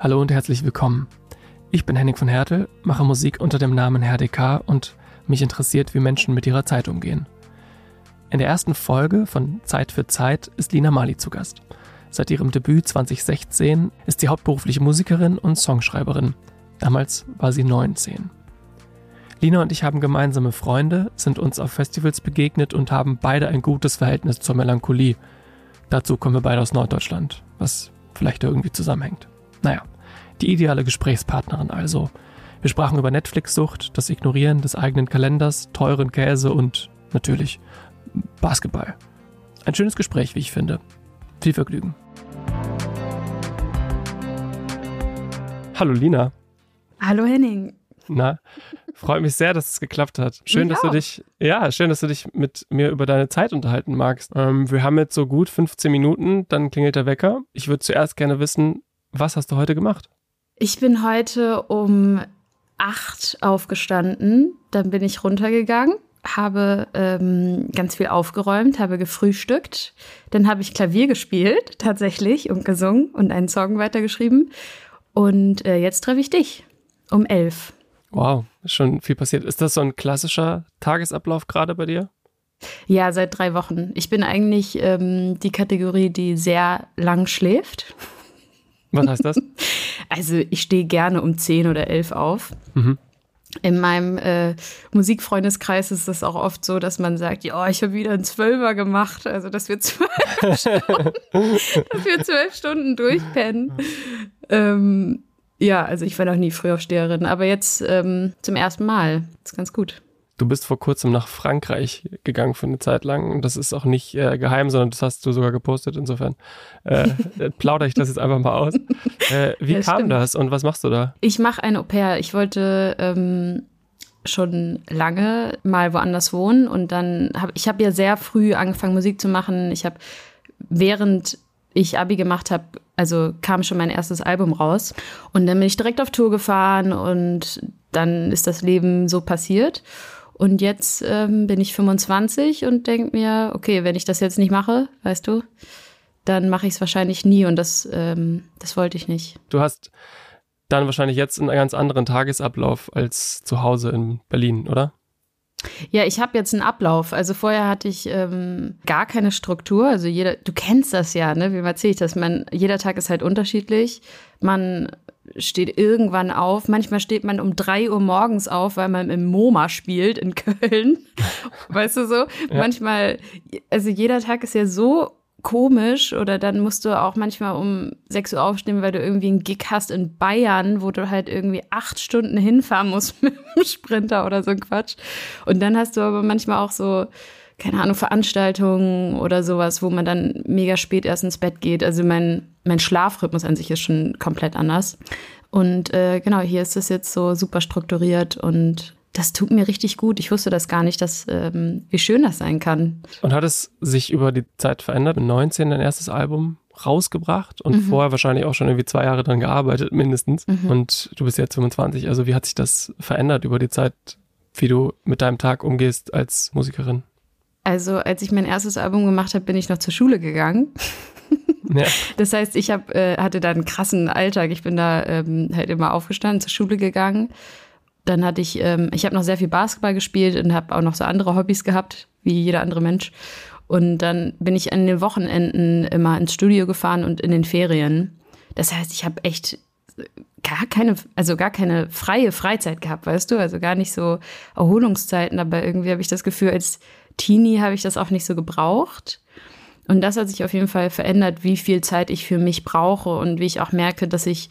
Hallo und herzlich willkommen. Ich bin Henning von Hertel, mache Musik unter dem Namen HDK und mich interessiert, wie Menschen mit ihrer Zeit umgehen. In der ersten Folge von Zeit für Zeit ist Lina Mali zu Gast. Seit ihrem Debüt 2016 ist sie hauptberufliche Musikerin und Songschreiberin. Damals war sie 19. Lina und ich haben gemeinsame Freunde, sind uns auf Festivals begegnet und haben beide ein gutes Verhältnis zur Melancholie. Dazu kommen wir beide aus Norddeutschland, was vielleicht irgendwie zusammenhängt. Naja, die ideale Gesprächspartnerin also. Wir sprachen über Netflix-Sucht, das Ignorieren des eigenen Kalenders, teuren Käse und natürlich Basketball. Ein schönes Gespräch, wie ich finde. Viel Vergnügen. Hallo Lina. Hallo Henning. Na, freut mich sehr, dass es geklappt hat. Schön, dass du dich, ja, schön, dass du dich mit mir über deine Zeit unterhalten magst. Ähm, wir haben jetzt so gut 15 Minuten, dann klingelt der Wecker. Ich würde zuerst gerne wissen, was hast du heute gemacht? Ich bin heute um acht aufgestanden, dann bin ich runtergegangen, habe ähm, ganz viel aufgeräumt, habe gefrühstückt, dann habe ich Klavier gespielt tatsächlich und gesungen und einen Song weitergeschrieben und äh, jetzt treffe ich dich um elf. Wow, ist schon viel passiert. Ist das so ein klassischer Tagesablauf gerade bei dir? Ja, seit drei Wochen. Ich bin eigentlich ähm, die Kategorie, die sehr lang schläft. Was heißt das? Also ich stehe gerne um 10 oder 11 auf. Mhm. In meinem äh, Musikfreundeskreis ist es auch oft so, dass man sagt, ja, ich habe wieder einen Zwölfer gemacht, also dass wir zwölf Stunden, dass wir zwölf Stunden durchpennen. Ähm, ja, also ich war noch nie Frühaufsteherin, aber jetzt ähm, zum ersten Mal. Das ist ganz gut. Du bist vor kurzem nach Frankreich gegangen für eine Zeit lang und das ist auch nicht äh, geheim, sondern das hast du sogar gepostet. Insofern äh, plaudere ich das jetzt einfach mal aus. Äh, wie ja, kam stimmt. das und was machst du da? Ich mache ein Au-pair. Ich wollte ähm, schon lange mal woanders wohnen und dann habe ich habe ja sehr früh angefangen Musik zu machen. Ich habe während ich Abi gemacht habe, also kam schon mein erstes Album raus und dann bin ich direkt auf Tour gefahren und dann ist das Leben so passiert. Und jetzt ähm, bin ich 25 und denke mir, okay, wenn ich das jetzt nicht mache, weißt du, dann mache ich es wahrscheinlich nie und das, ähm, das wollte ich nicht. Du hast dann wahrscheinlich jetzt einen ganz anderen Tagesablauf als zu Hause in Berlin, oder? Ja, ich habe jetzt einen Ablauf. Also vorher hatte ich ähm, gar keine Struktur. Also jeder, du kennst das ja, ne? Wie erzähle ich das? Man, jeder Tag ist halt unterschiedlich. Man steht irgendwann auf. Manchmal steht man um drei Uhr morgens auf, weil man im MoMA spielt in Köln. weißt du so? Ja. Manchmal, also jeder Tag ist ja so komisch oder dann musst du auch manchmal um sechs Uhr aufstehen, weil du irgendwie einen Gig hast in Bayern, wo du halt irgendwie acht Stunden hinfahren musst mit einem Sprinter oder so ein Quatsch. Und dann hast du aber manchmal auch so, keine Ahnung, Veranstaltungen oder sowas, wo man dann mega spät erst ins Bett geht. Also mein, mein Schlafrhythmus an sich ist schon komplett anders. Und äh, genau, hier ist es jetzt so super strukturiert und das tut mir richtig gut. Ich wusste das gar nicht, dass, ähm, wie schön das sein kann. Und hat es sich über die Zeit verändert? Mit 19 dein erstes Album rausgebracht und mhm. vorher wahrscheinlich auch schon irgendwie zwei Jahre dran gearbeitet, mindestens. Mhm. Und du bist jetzt 25. Also wie hat sich das verändert über die Zeit, wie du mit deinem Tag umgehst als Musikerin? Also als ich mein erstes Album gemacht habe, bin ich noch zur Schule gegangen. Ja. Das heißt, ich hab, äh, hatte da einen krassen Alltag. Ich bin da ähm, halt immer aufgestanden, zur Schule gegangen. Dann hatte ich, ähm, ich habe noch sehr viel Basketball gespielt und habe auch noch so andere Hobbys gehabt, wie jeder andere Mensch. Und dann bin ich an den Wochenenden immer ins Studio gefahren und in den Ferien. Das heißt, ich habe echt gar keine, also gar keine freie Freizeit gehabt, weißt du? Also gar nicht so Erholungszeiten, aber irgendwie habe ich das Gefühl, als Teenie habe ich das auch nicht so gebraucht. Und das hat sich auf jeden Fall verändert, wie viel Zeit ich für mich brauche und wie ich auch merke, dass ich,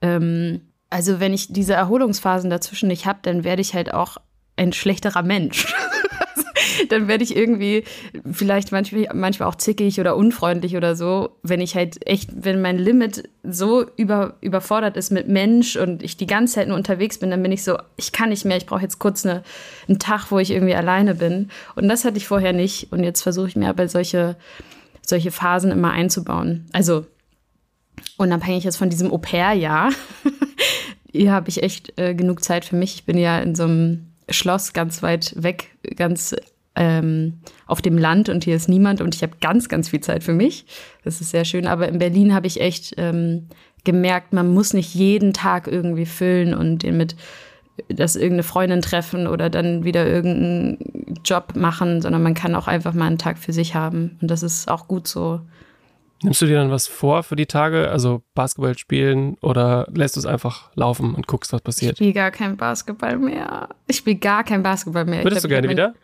ähm, also wenn ich diese Erholungsphasen dazwischen nicht habe, dann werde ich halt auch ein schlechterer Mensch. dann werde ich irgendwie vielleicht manchmal, manchmal auch zickig oder unfreundlich oder so, wenn ich halt echt, wenn mein Limit so über, überfordert ist mit Mensch und ich die ganze Zeit nur unterwegs bin, dann bin ich so, ich kann nicht mehr, ich brauche jetzt kurz eine, einen Tag, wo ich irgendwie alleine bin. Und das hatte ich vorher nicht. Und jetzt versuche ich mir aber solche, solche Phasen immer einzubauen. Also unabhängig jetzt von diesem Au-pair-Jahr, hier habe ich echt äh, genug Zeit für mich. Ich bin ja in so einem Schloss ganz weit weg, ganz ähm, auf dem Land und hier ist niemand und ich habe ganz, ganz viel Zeit für mich. Das ist sehr schön. Aber in Berlin habe ich echt ähm, gemerkt, man muss nicht jeden Tag irgendwie füllen und den mit das irgendeine Freundin treffen oder dann wieder irgendeinen Job machen, sondern man kann auch einfach mal einen Tag für sich haben. Und das ist auch gut so. Nimmst du dir dann was vor für die Tage, also Basketball spielen oder lässt du es einfach laufen und guckst, was passiert? Ich spiele gar kein Basketball mehr. Ich spiele gar kein Basketball mehr. Würdest du gerne wieder?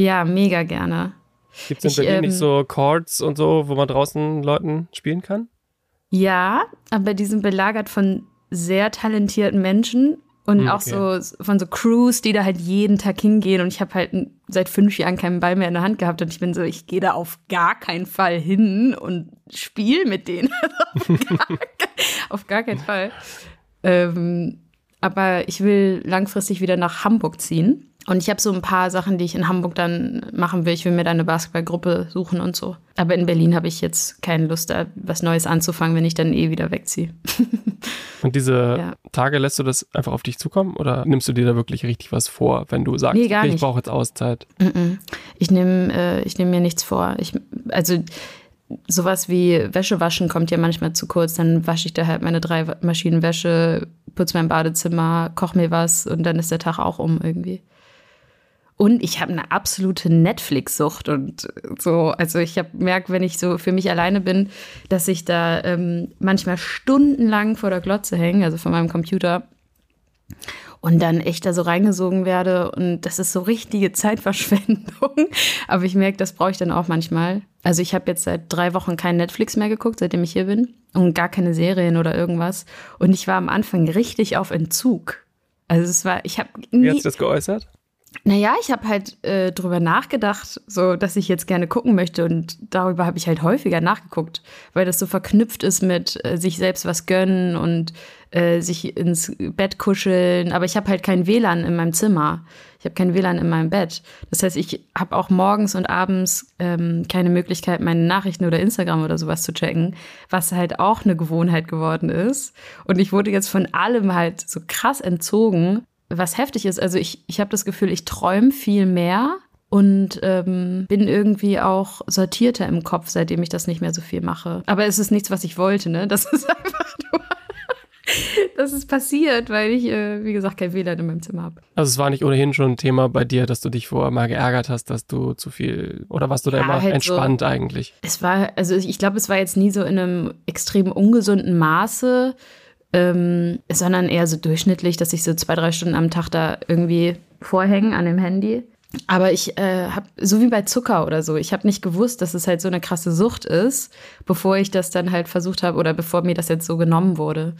Ja, mega gerne. Gibt es in Berlin ähm, nicht so Courts und so, wo man draußen Leuten spielen kann? Ja, aber die sind belagert von sehr talentierten Menschen und hm, auch so von so Crews, die da halt jeden Tag hingehen. Und ich habe halt seit fünf Jahren keinen Ball mehr in der Hand gehabt. Und ich bin so, ich gehe da auf gar keinen Fall hin und spiele mit denen. auf, gar, auf, gar, keinen Fall. Ähm, aber ich will langfristig wieder nach Hamburg ziehen. Und ich habe so ein paar Sachen, die ich in Hamburg dann machen will. Ich will mir da eine Basketballgruppe suchen und so. Aber in Berlin habe ich jetzt keine Lust, da was Neues anzufangen, wenn ich dann eh wieder wegziehe. und diese ja. Tage lässt du das einfach auf dich zukommen oder nimmst du dir da wirklich richtig was vor, wenn du sagst, nee, okay, ich brauche jetzt Auszeit? Ich nehme äh, nehm mir nichts vor. Ich, also sowas wie Wäsche waschen kommt ja manchmal zu kurz. Dann wasche ich da halt meine drei Maschinen Wäsche, putze mein Badezimmer, koche mir was und dann ist der Tag auch um irgendwie. Und ich habe eine absolute Netflix-Sucht und so. Also ich habe merkt, wenn ich so für mich alleine bin, dass ich da ähm, manchmal stundenlang vor der Glotze hänge, also vor meinem Computer. Und dann echt da so reingesogen werde. Und das ist so richtige Zeitverschwendung. Aber ich merke, das brauche ich dann auch manchmal. Also ich habe jetzt seit drei Wochen kein Netflix mehr geguckt, seitdem ich hier bin. Und gar keine Serien oder irgendwas. Und ich war am Anfang richtig auf Entzug. Also es war, ich habe nie. Wie hat sich das geäußert? Naja, ich habe halt äh, drüber nachgedacht, so dass ich jetzt gerne gucken möchte und darüber habe ich halt häufiger nachgeguckt, weil das so verknüpft ist mit äh, sich selbst was gönnen und äh, sich ins Bett kuscheln. Aber ich habe halt kein WLAN in meinem Zimmer. Ich habe kein WLAN in meinem Bett. Das heißt, ich habe auch morgens und abends ähm, keine Möglichkeit, meine Nachrichten oder Instagram oder sowas zu checken, was halt auch eine Gewohnheit geworden ist. Und ich wurde jetzt von allem halt so krass entzogen was heftig ist. Also ich, ich habe das Gefühl, ich träume viel mehr und ähm, bin irgendwie auch sortierter im Kopf, seitdem ich das nicht mehr so viel mache. Aber es ist nichts, was ich wollte, ne? Das ist einfach nur. das ist passiert, weil ich, äh, wie gesagt, kein WLAN in meinem Zimmer habe. Also es war nicht ohnehin schon ein Thema bei dir, dass du dich vorher mal geärgert hast, dass du zu viel oder warst du da ja, immer halt entspannt so, eigentlich? Es war, also ich glaube, es war jetzt nie so in einem extrem ungesunden Maße ähm, sondern eher so durchschnittlich, dass ich so zwei, drei Stunden am Tag da irgendwie vorhänge an dem Handy. Aber ich äh, habe, so wie bei Zucker oder so, ich habe nicht gewusst, dass es halt so eine krasse Sucht ist, bevor ich das dann halt versucht habe oder bevor mir das jetzt so genommen wurde.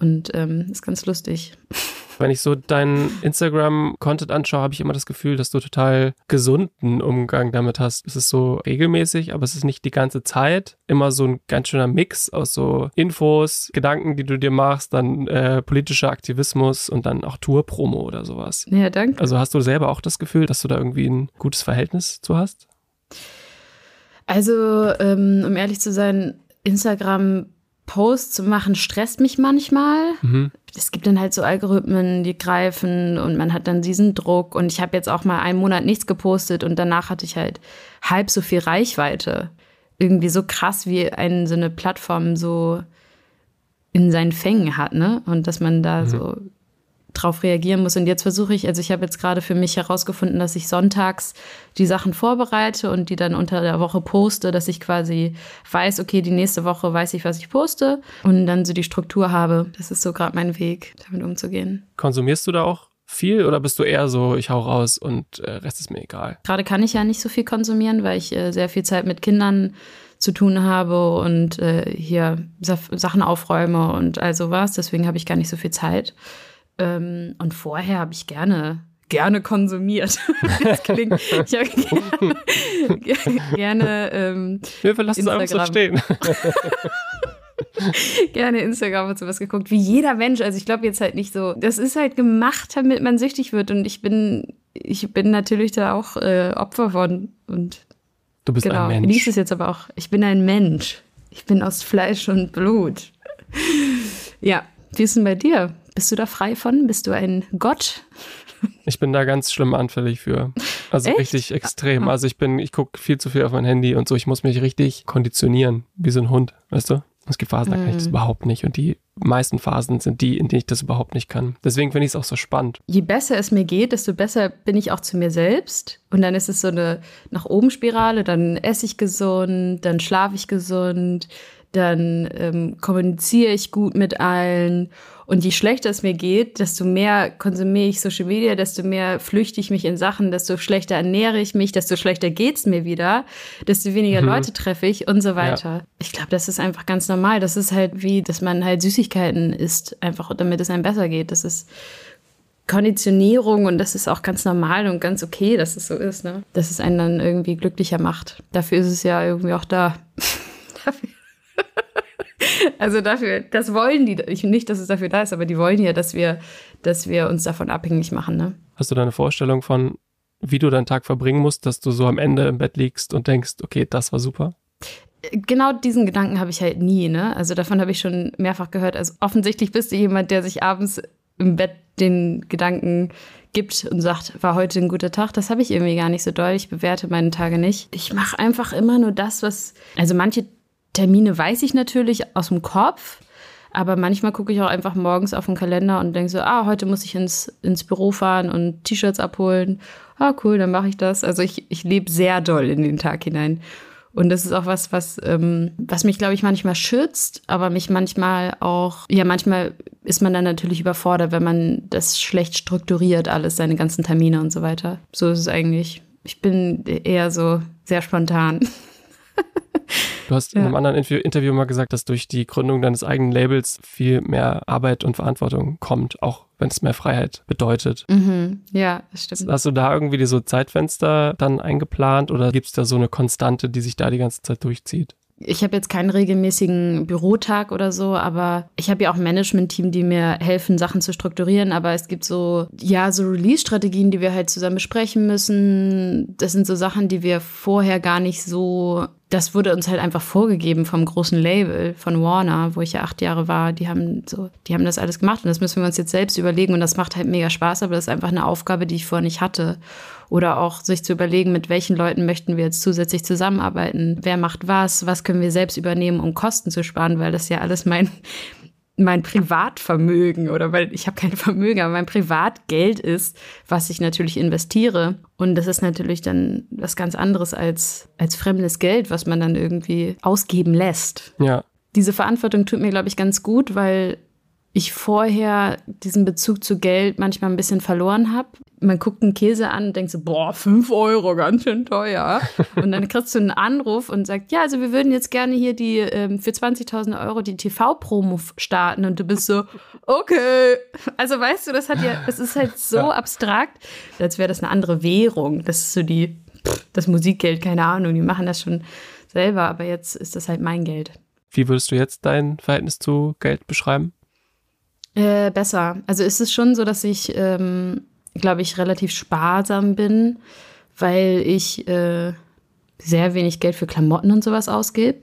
Und ähm, ist ganz lustig. Wenn ich so deinen Instagram-Content anschaue, habe ich immer das Gefühl, dass du total gesunden Umgang damit hast. Es ist so regelmäßig, aber es ist nicht die ganze Zeit. Immer so ein ganz schöner Mix aus so Infos, Gedanken, die du dir machst, dann äh, politischer Aktivismus und dann auch Tour-Promo oder sowas. Ja, danke. Also hast du selber auch das Gefühl, dass du da irgendwie ein gutes Verhältnis zu hast? Also, ähm, um ehrlich zu sein, Instagram Posts zu machen, stresst mich manchmal. Mhm. Es gibt dann halt so Algorithmen, die greifen und man hat dann diesen Druck. Und ich habe jetzt auch mal einen Monat nichts gepostet und danach hatte ich halt halb so viel Reichweite. Irgendwie so krass, wie eine, so eine Plattform so in seinen Fängen hat, ne? Und dass man da mhm. so drauf reagieren muss. Und jetzt versuche ich, also ich habe jetzt gerade für mich herausgefunden, dass ich sonntags die Sachen vorbereite und die dann unter der Woche poste, dass ich quasi weiß, okay, die nächste Woche weiß ich, was ich poste und dann so die Struktur habe. Das ist so gerade mein Weg, damit umzugehen. Konsumierst du da auch viel oder bist du eher so, ich hau raus und äh, Rest ist mir egal? Gerade kann ich ja nicht so viel konsumieren, weil ich äh, sehr viel Zeit mit Kindern zu tun habe und äh, hier Sachen aufräume und all sowas. Deswegen habe ich gar nicht so viel Zeit. Ähm, und vorher habe ich gerne gerne konsumiert. das klingt, ich habe gerne, gerne ähm, Wir verlassen es einfach so stehen. gerne Instagram und sowas geguckt, wie jeder Mensch. Also ich glaube jetzt halt nicht so, das ist halt gemacht, damit man süchtig wird und ich bin, ich bin natürlich da auch äh, Opfer von und Du bist genau, ein Mensch. Genieße es jetzt aber auch. Ich bin ein Mensch. Ich bin aus Fleisch und Blut. Ja, wie ist denn bei dir? Bist du da frei von? Bist du ein Gott? Ich bin da ganz schlimm anfällig für. Also Echt? richtig extrem. Ah. Also ich bin, ich gucke viel zu viel auf mein Handy und so. Ich muss mich richtig konditionieren, wie so ein Hund, weißt du? Es gibt Phasen, da kann ich das mhm. überhaupt nicht. Und die meisten Phasen sind die, in denen ich das überhaupt nicht kann. Deswegen finde ich es auch so spannend. Je besser es mir geht, desto besser bin ich auch zu mir selbst. Und dann ist es so eine nach oben Spirale. Dann esse ich gesund, dann schlafe ich gesund, dann ähm, kommuniziere ich gut mit allen. Und je schlechter es mir geht, desto mehr konsumiere ich Social Media, desto mehr flüchte ich mich in Sachen, desto schlechter ernähre ich mich, desto schlechter geht's mir wieder, desto weniger mhm. Leute treffe ich und so weiter. Ja. Ich glaube, das ist einfach ganz normal. Das ist halt wie, dass man halt Süßigkeiten isst, einfach damit es einem besser geht. Das ist Konditionierung und das ist auch ganz normal und ganz okay, dass es so ist, ne? Dass es einen dann irgendwie glücklicher macht. Dafür ist es ja irgendwie auch da. Dafür also dafür, das wollen die, ich nicht, dass es dafür da ist, aber die wollen ja, dass wir, dass wir uns davon abhängig machen. Ne? Hast du da eine Vorstellung von, wie du deinen Tag verbringen musst, dass du so am Ende im Bett liegst und denkst, okay, das war super? Genau diesen Gedanken habe ich halt nie, ne? Also davon habe ich schon mehrfach gehört. Also offensichtlich bist du jemand, der sich abends im Bett den Gedanken gibt und sagt, war heute ein guter Tag. Das habe ich irgendwie gar nicht so doll. Ich bewerte meine Tage nicht. Ich mache einfach immer nur das, was. Also manche Termine weiß ich natürlich aus dem Kopf, aber manchmal gucke ich auch einfach morgens auf den Kalender und denke so, ah, heute muss ich ins, ins Büro fahren und T-Shirts abholen. Ah, cool, dann mache ich das. Also ich, ich lebe sehr doll in den Tag hinein. Und das ist auch was, was, ähm, was mich, glaube ich, manchmal schützt, aber mich manchmal auch, ja, manchmal ist man dann natürlich überfordert, wenn man das schlecht strukturiert, alles, seine ganzen Termine und so weiter. So ist es eigentlich. Ich bin eher so sehr spontan. Du hast ja. in einem anderen Interview mal gesagt, dass durch die Gründung deines eigenen Labels viel mehr Arbeit und Verantwortung kommt, auch wenn es mehr Freiheit bedeutet. Mhm. Ja, das stimmt. Hast du da irgendwie so Zeitfenster dann eingeplant oder gibt es da so eine Konstante, die sich da die ganze Zeit durchzieht? Ich habe jetzt keinen regelmäßigen Bürotag oder so, aber ich habe ja auch ein Management-Team, die mir helfen, Sachen zu strukturieren. Aber es gibt so, ja, so Release-Strategien, die wir halt zusammen besprechen müssen. Das sind so Sachen, die wir vorher gar nicht so das wurde uns halt einfach vorgegeben vom großen Label von Warner, wo ich ja acht Jahre war. Die haben so, die haben das alles gemacht und das müssen wir uns jetzt selbst überlegen und das macht halt mega Spaß, aber das ist einfach eine Aufgabe, die ich vorher nicht hatte. Oder auch sich zu überlegen, mit welchen Leuten möchten wir jetzt zusätzlich zusammenarbeiten, wer macht was, was können wir selbst übernehmen, um Kosten zu sparen, weil das ja alles mein mein Privatvermögen oder weil ich habe kein Vermögen, aber mein Privatgeld ist, was ich natürlich investiere. Und das ist natürlich dann was ganz anderes als, als fremdes Geld, was man dann irgendwie ausgeben lässt. Ja. Diese Verantwortung tut mir, glaube ich, ganz gut, weil ich vorher diesen Bezug zu Geld manchmal ein bisschen verloren habe. Man guckt einen Käse an und denkt so, boah, fünf Euro, ganz schön teuer. Und dann kriegst du einen Anruf und sagt, ja, also wir würden jetzt gerne hier die ähm, für 20.000 Euro die TV-Promo starten. Und du bist so, okay. Also weißt du, das hat ja, das ist halt so ja. abstrakt, als wäre das eine andere Währung. Das ist so die, das Musikgeld, keine Ahnung, die machen das schon selber, aber jetzt ist das halt mein Geld. Wie würdest du jetzt dein Verhältnis zu Geld beschreiben? Äh, besser. Also ist es schon so, dass ich, ähm, glaube ich, relativ sparsam bin, weil ich äh, sehr wenig Geld für Klamotten und sowas ausgebe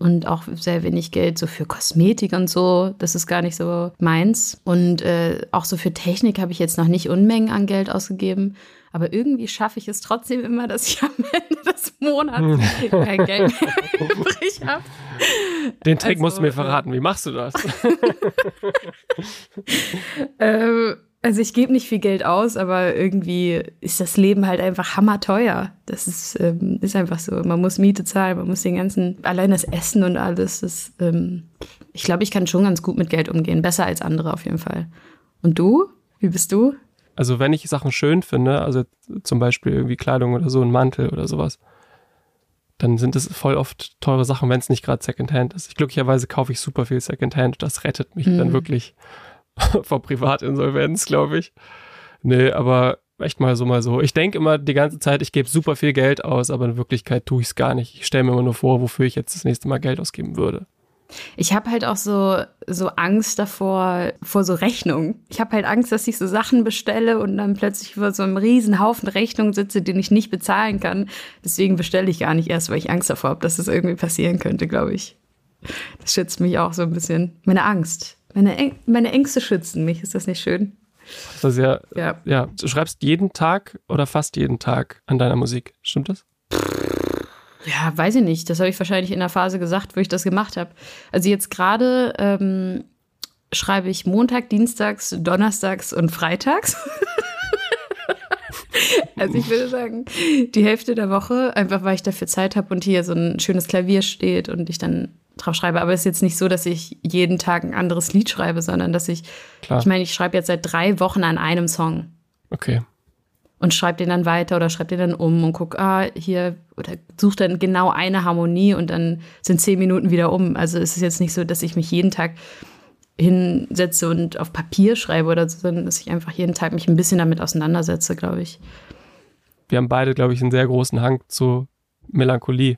und auch sehr wenig Geld so für Kosmetik und so. Das ist gar nicht so meins. Und äh, auch so für Technik habe ich jetzt noch nicht Unmengen an Geld ausgegeben. Aber irgendwie schaffe ich es trotzdem immer, dass ich am Ende des Monats kein Geld mehr übrig habe. Den Trick also, musst du mir also, verraten. Wie machst du das? ähm, also ich gebe nicht viel Geld aus, aber irgendwie ist das Leben halt einfach hammerteuer. Das ist, ähm, ist einfach so. Man muss Miete zahlen, man muss den ganzen, allein das Essen und alles. Das, ähm, ich glaube, ich kann schon ganz gut mit Geld umgehen. Besser als andere auf jeden Fall. Und du? Wie bist du? Also wenn ich Sachen schön finde, also zum Beispiel irgendwie Kleidung oder so, ein Mantel oder sowas, dann sind es voll oft teure Sachen, wenn es nicht gerade Secondhand ist. Ich, glücklicherweise kaufe ich super viel Secondhand. Das rettet mich mhm. dann wirklich vor Privatinsolvenz, glaube ich. Nee, aber echt mal so, mal so. Ich denke immer die ganze Zeit, ich gebe super viel Geld aus, aber in Wirklichkeit tue ich es gar nicht. Ich stelle mir immer nur vor, wofür ich jetzt das nächste Mal Geld ausgeben würde. Ich habe halt auch so, so Angst davor, vor so Rechnungen. Ich habe halt Angst, dass ich so Sachen bestelle und dann plötzlich vor so einem riesen Haufen Rechnungen sitze, den ich nicht bezahlen kann. Deswegen bestelle ich gar nicht erst, weil ich Angst davor habe, dass das irgendwie passieren könnte, glaube ich. Das schützt mich auch so ein bisschen. Meine Angst. Meine, Äng meine Ängste schützen mich. Ist das nicht schön? Das ist ja, ja. ja. Du schreibst jeden Tag oder fast jeden Tag an deiner Musik. Stimmt das? Ja, weiß ich nicht. Das habe ich wahrscheinlich in der Phase gesagt, wo ich das gemacht habe. Also jetzt gerade ähm, schreibe ich Montag, Dienstags, Donnerstags und Freitags. also ich würde sagen, die Hälfte der Woche, einfach weil ich dafür Zeit habe und hier so ein schönes Klavier steht und ich dann drauf schreibe. Aber es ist jetzt nicht so, dass ich jeden Tag ein anderes Lied schreibe, sondern dass ich, Klar. ich meine, ich schreibe jetzt seit drei Wochen an einem Song. Okay und schreibt den dann weiter oder schreibt den dann um und guckt, ah, hier, oder sucht dann genau eine Harmonie und dann sind zehn Minuten wieder um. Also es ist jetzt nicht so, dass ich mich jeden Tag hinsetze und auf Papier schreibe oder so, sondern dass ich einfach jeden Tag mich ein bisschen damit auseinandersetze, glaube ich. Wir haben beide, glaube ich, einen sehr großen Hang zu Melancholie.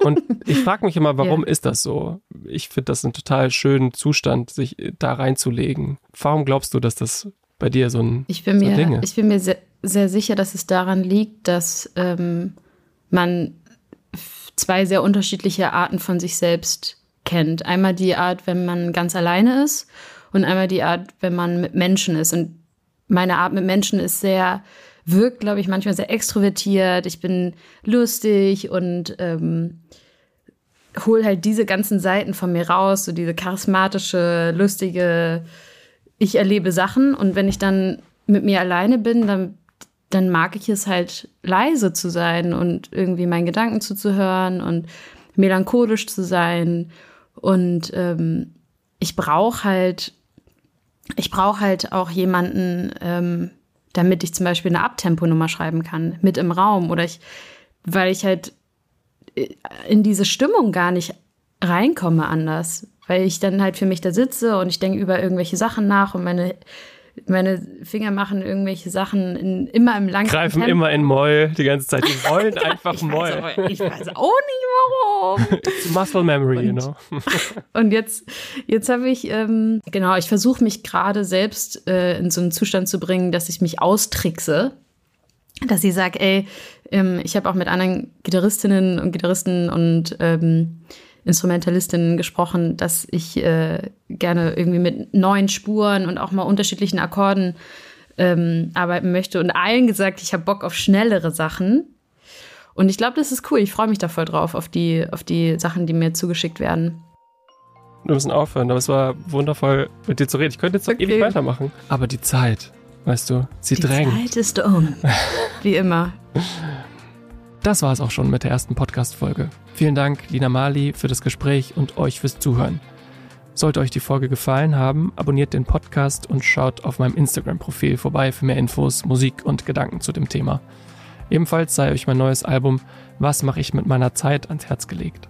Und ich frage mich immer, warum ja. ist das so? Ich finde das einen total schönen Zustand, sich da reinzulegen. Warum glaubst du, dass das bei dir so ein ich bin so mir, Dinge? Ich bin mir sehr, sehr sicher, dass es daran liegt, dass ähm, man zwei sehr unterschiedliche Arten von sich selbst kennt. Einmal die Art, wenn man ganz alleine ist und einmal die Art, wenn man mit Menschen ist. Und meine Art mit Menschen ist sehr, wirkt, glaube ich, manchmal sehr extrovertiert. Ich bin lustig und ähm, hole halt diese ganzen Seiten von mir raus, so diese charismatische, lustige, ich erlebe Sachen und wenn ich dann mit mir alleine bin, dann, dann mag ich es halt leise zu sein und irgendwie meinen Gedanken zuzuhören und melancholisch zu sein. Und ähm, ich brauche halt, ich brauche halt auch jemanden, ähm, damit ich zum Beispiel eine Abtemponummer schreiben kann, mit im Raum. Oder ich, weil ich halt äh, in diese Stimmung gar nicht reinkomme anders weil ich dann halt für mich da sitze und ich denke über irgendwelche Sachen nach und meine meine Finger machen irgendwelche Sachen in, immer im langen Greifen Tempo. immer in Moll die ganze Zeit. Die wollen einfach Moll. ich weiß auch nicht warum. Muscle Memory, und, you know. und jetzt, jetzt habe ich, ähm, genau, ich versuche mich gerade selbst äh, in so einen Zustand zu bringen, dass ich mich austrickse. Dass ich sage, ey, ähm, ich habe auch mit anderen Gitarristinnen und Gitarristen und ähm, Instrumentalistinnen gesprochen, dass ich äh, gerne irgendwie mit neuen Spuren und auch mal unterschiedlichen Akkorden ähm, arbeiten möchte und allen gesagt, ich habe Bock auf schnellere Sachen. Und ich glaube, das ist cool. Ich freue mich da voll drauf, auf die, auf die Sachen, die mir zugeschickt werden. Wir müssen aufhören, aber es war wundervoll, mit dir zu reden. Ich könnte jetzt noch okay. ewig weitermachen. Aber die Zeit, weißt du, sie die drängt. Die Zeit ist um. Wie immer. Das war es auch schon mit der ersten Podcast-Folge. Vielen Dank, Lina Mali, für das Gespräch und euch fürs Zuhören. Sollte euch die Folge gefallen haben, abonniert den Podcast und schaut auf meinem Instagram-Profil vorbei für mehr Infos, Musik und Gedanken zu dem Thema. Ebenfalls sei euch mein neues Album Was mache ich mit meiner Zeit ans Herz gelegt.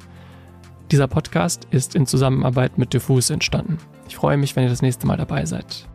Dieser Podcast ist in Zusammenarbeit mit Diffus entstanden. Ich freue mich, wenn ihr das nächste Mal dabei seid.